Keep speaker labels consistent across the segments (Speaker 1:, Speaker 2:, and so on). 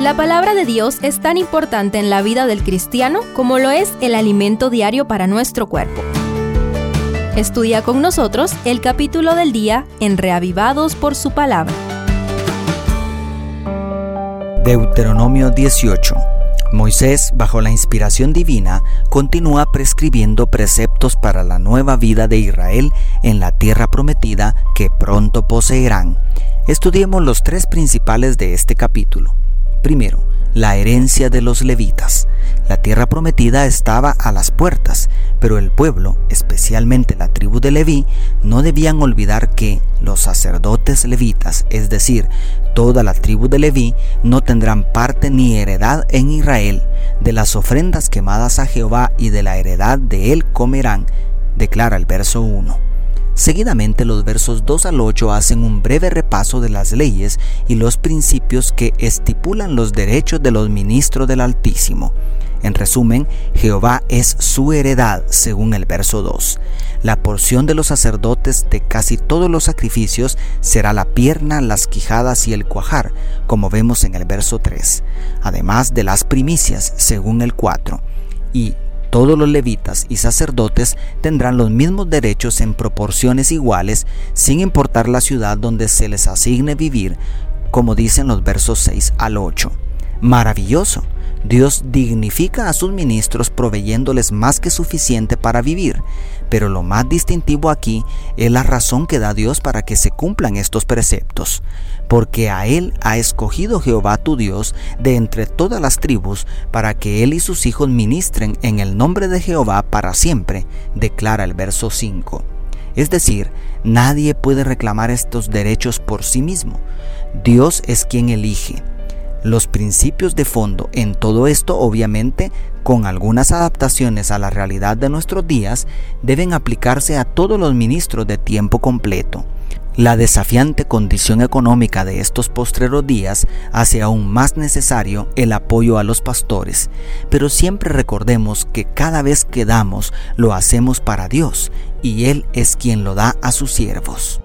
Speaker 1: La palabra de Dios es tan importante en la vida del cristiano como lo es el alimento diario para nuestro cuerpo. Estudia con nosotros el capítulo del día en Reavivados por su palabra.
Speaker 2: Deuteronomio 18. Moisés, bajo la inspiración divina, continúa prescribiendo preceptos para la nueva vida de Israel en la tierra prometida que pronto poseerán. Estudiemos los tres principales de este capítulo. Primero, la herencia de los levitas. La tierra prometida estaba a las puertas, pero el pueblo, especialmente la tribu de Leví, no debían olvidar que los sacerdotes levitas, es decir, toda la tribu de Leví, no tendrán parte ni heredad en Israel. De las ofrendas quemadas a Jehová y de la heredad de él comerán, declara el verso 1. Seguidamente los versos 2 al 8 hacen un breve repaso de las leyes y los principios que estipulan los derechos de los ministros del Altísimo. En resumen, Jehová es su heredad, según el verso 2. La porción de los sacerdotes de casi todos los sacrificios será la pierna, las quijadas y el cuajar, como vemos en el verso 3, además de las primicias, según el 4. Y todos los levitas y sacerdotes tendrán los mismos derechos en proporciones iguales, sin importar la ciudad donde se les asigne vivir, como dicen los versos 6 al 8. Maravilloso. Dios dignifica a sus ministros proveyéndoles más que suficiente para vivir, pero lo más distintivo aquí es la razón que da Dios para que se cumplan estos preceptos, porque a Él ha escogido Jehová tu Dios de entre todas las tribus, para que Él y sus hijos ministren en el nombre de Jehová para siempre, declara el verso 5. Es decir, nadie puede reclamar estos derechos por sí mismo. Dios es quien elige. Los principios de fondo en todo esto, obviamente, con algunas adaptaciones a la realidad de nuestros días, deben aplicarse a todos los ministros de tiempo completo. La desafiante condición económica de estos postreros días hace aún más necesario el apoyo a los pastores, pero siempre recordemos que cada vez que damos lo hacemos para Dios y Él es quien lo da a sus siervos.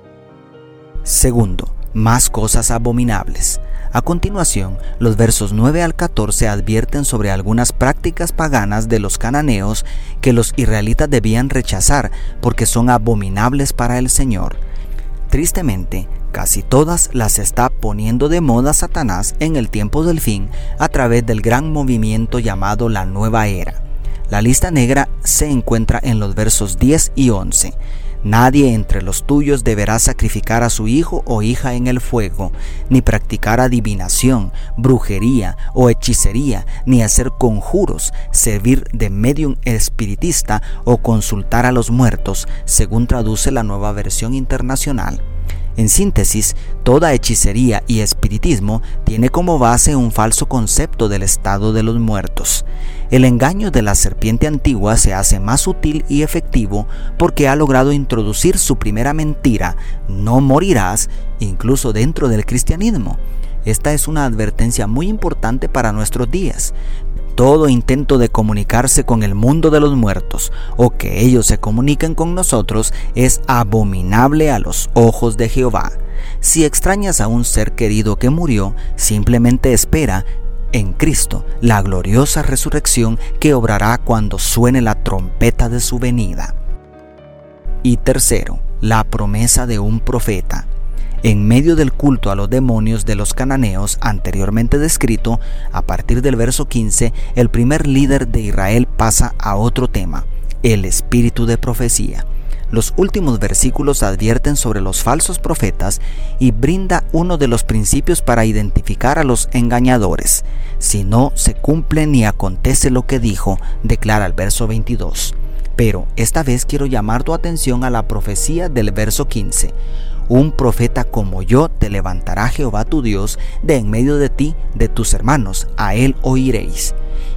Speaker 2: Segundo, más cosas abominables. A continuación, los versos 9 al 14 advierten sobre algunas prácticas paganas de los cananeos que los israelitas debían rechazar porque son abominables para el Señor. Tristemente, casi todas las está poniendo de moda Satanás en el tiempo del fin a través del gran movimiento llamado la Nueva Era. La lista negra se encuentra en los versos 10 y 11. Nadie entre los tuyos deberá sacrificar a su hijo o hija en el fuego, ni practicar adivinación, brujería o hechicería, ni hacer conjuros, servir de medium espiritista o consultar a los muertos, según traduce la nueva versión internacional. En síntesis, toda hechicería y espiritismo tiene como base un falso concepto del estado de los muertos. El engaño de la serpiente antigua se hace más sutil y efectivo porque ha logrado introducir su primera mentira, no morirás, incluso dentro del cristianismo. Esta es una advertencia muy importante para nuestros días. Todo intento de comunicarse con el mundo de los muertos o que ellos se comuniquen con nosotros es abominable a los ojos de Jehová. Si extrañas a un ser querido que murió, simplemente espera en Cristo la gloriosa resurrección que obrará cuando suene la trompeta de su venida. Y tercero, la promesa de un profeta. En medio del culto a los demonios de los cananeos anteriormente descrito, a partir del verso 15, el primer líder de Israel pasa a otro tema, el espíritu de profecía. Los últimos versículos advierten sobre los falsos profetas y brinda uno de los principios para identificar a los engañadores. Si no se cumple ni acontece lo que dijo, declara el verso 22. Pero esta vez quiero llamar tu atención a la profecía del verso 15 un profeta como yo te levantará Jehová tu Dios de en medio de ti, de tus hermanos, a él oiréis.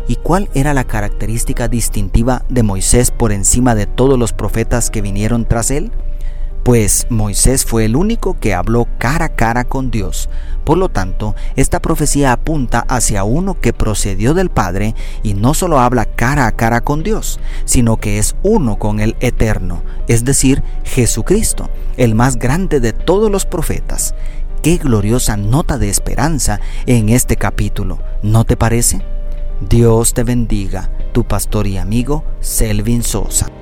Speaker 2: ¿Y cuál era la característica distintiva de Moisés por encima de todos los profetas que vinieron tras él? Pues Moisés fue el único que habló cara a cara con Dios. Por lo tanto, esta profecía apunta hacia uno que procedió del Padre y no solo habla cara a cara con Dios, sino que es uno con el Eterno, es decir, Jesucristo, el más grande de todos los profetas. qué gloriosa nota de esperanza en este capítulo, ¿no te parece? Dios te bendiga, tu pastor y amigo Selvin Sosa.